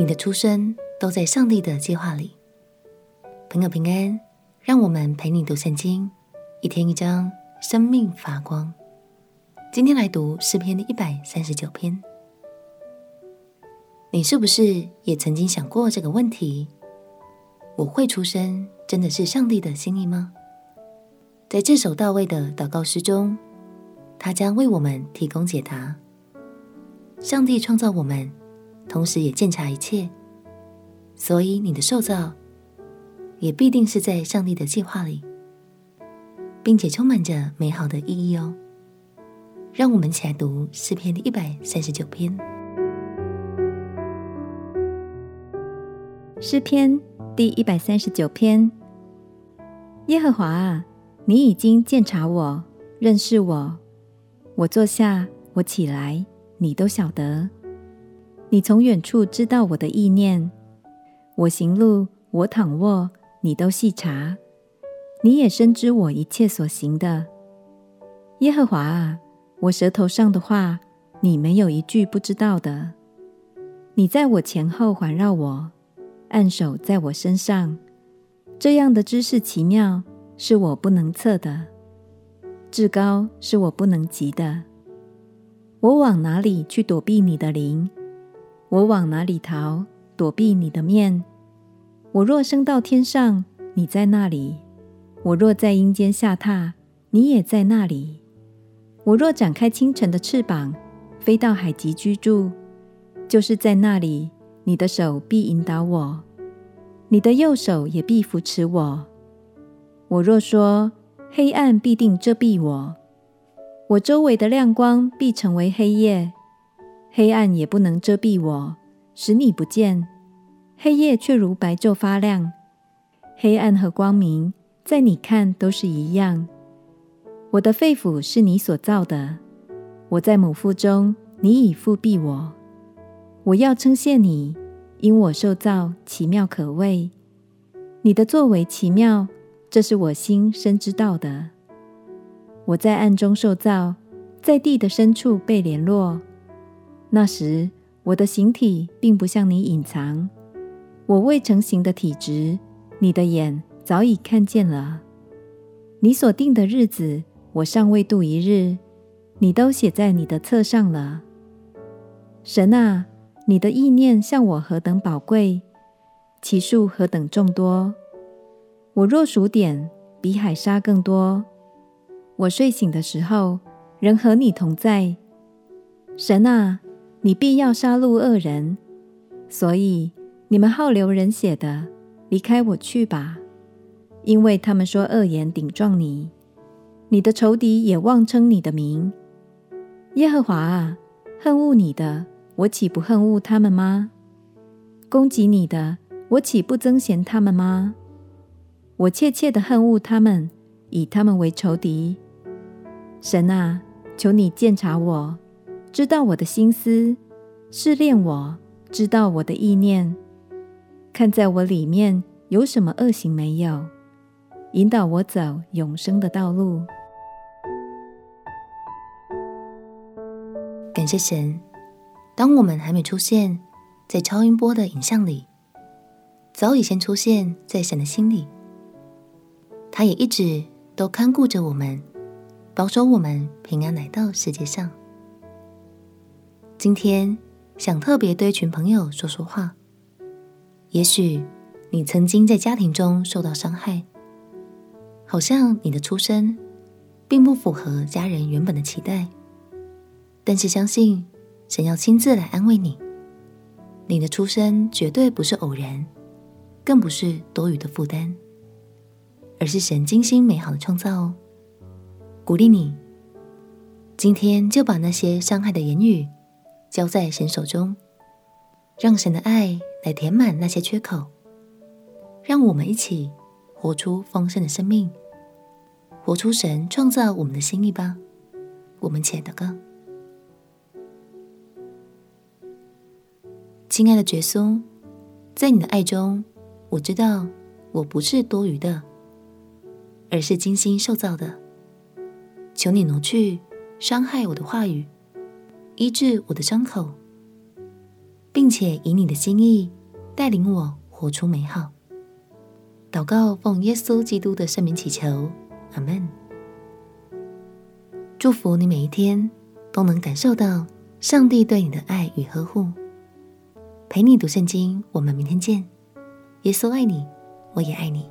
你的出生都在上帝的计划里。朋友平安，让我们陪你读圣经，一天一章，生命发光。今天来读诗篇的一百三十九篇。你是不是也曾经想过这个问题？我会出生，真的是上帝的心意吗？在这首大卫的祷告诗中，他将为我们提供解答。上帝创造我们。同时也鉴察一切，所以你的受造也必定是在上帝的计划里，并且充满着美好的意义哦。让我们一起来读诗篇的一百三十九篇。诗篇第一百三十九篇：耶和华啊，你已经鉴察我，认识我。我坐下，我起来，你都晓得。你从远处知道我的意念，我行路，我躺卧，你都细察。你也深知我一切所行的。耶和华啊，我舌头上的话，你没有一句不知道的。你在我前后环绕我，按手在我身上。这样的知识奇妙，是我不能测的；至高是我不能及的。我往哪里去躲避你的灵？我往哪里逃，躲避你的面？我若升到天上，你在那里；我若在阴间下榻，你也在那里。我若展开清晨的翅膀，飞到海极居住，就是在那里，你的手必引导我，你的右手也必扶持我。我若说黑暗必定遮蔽我，我周围的亮光必成为黑夜。黑暗也不能遮蔽我，使你不见；黑夜却如白昼发亮。黑暗和光明，在你看都是一样。我的肺腑是你所造的，我在母腹中，你已覆庇我。我要称谢你，因我受造奇妙可畏。你的作为奇妙，这是我心深知道的。我在暗中受造，在地的深处被联络。那时，我的形体并不向你隐藏，我未成形的体质，你的眼早已看见了。你所定的日子，我尚未度一日，你都写在你的册上了。神啊，你的意念向我何等宝贵，其数何等众多！我若数点，比海沙更多。我睡醒的时候，仍和你同在。神啊！你必要杀戮恶人，所以你们好流人血的，离开我去吧！因为他们说恶言顶撞你，你的仇敌也妄称你的名。耶和华啊，恨恶你的，我岂不恨恶他们吗？攻击你的，我岂不憎嫌他们吗？我切切的恨恶他们，以他们为仇敌。神啊，求你鉴察我。知道我的心思，试炼我，知道我的意念，看在我里面有什么恶行没有，引导我走永生的道路。感谢神，当我们还没出现在超音波的影像里，早已先出现在神的心里。他也一直都看顾着我们，保守我们平安来到世界上。今天想特别对一群朋友说说话。也许你曾经在家庭中受到伤害，好像你的出生并不符合家人原本的期待。但是相信神要亲自来安慰你，你的出生绝对不是偶然，更不是多余的负担，而是神精心美好的创造哦。鼓励你，今天就把那些伤害的言语。交在神手中，让神的爱来填满那些缺口，让我们一起活出丰盛的生命，活出神创造我们的心意吧。我们且祷告，亲爱的耶稣，在你的爱中，我知道我不是多余的，而是精心受造的。求你挪去伤害我的话语。医治我的伤口，并且以你的心意带领我活出美好。祷告奉耶稣基督的圣名祈求，阿门。祝福你每一天都能感受到上帝对你的爱与呵护。陪你读圣经，我们明天见。耶稣爱你，我也爱你。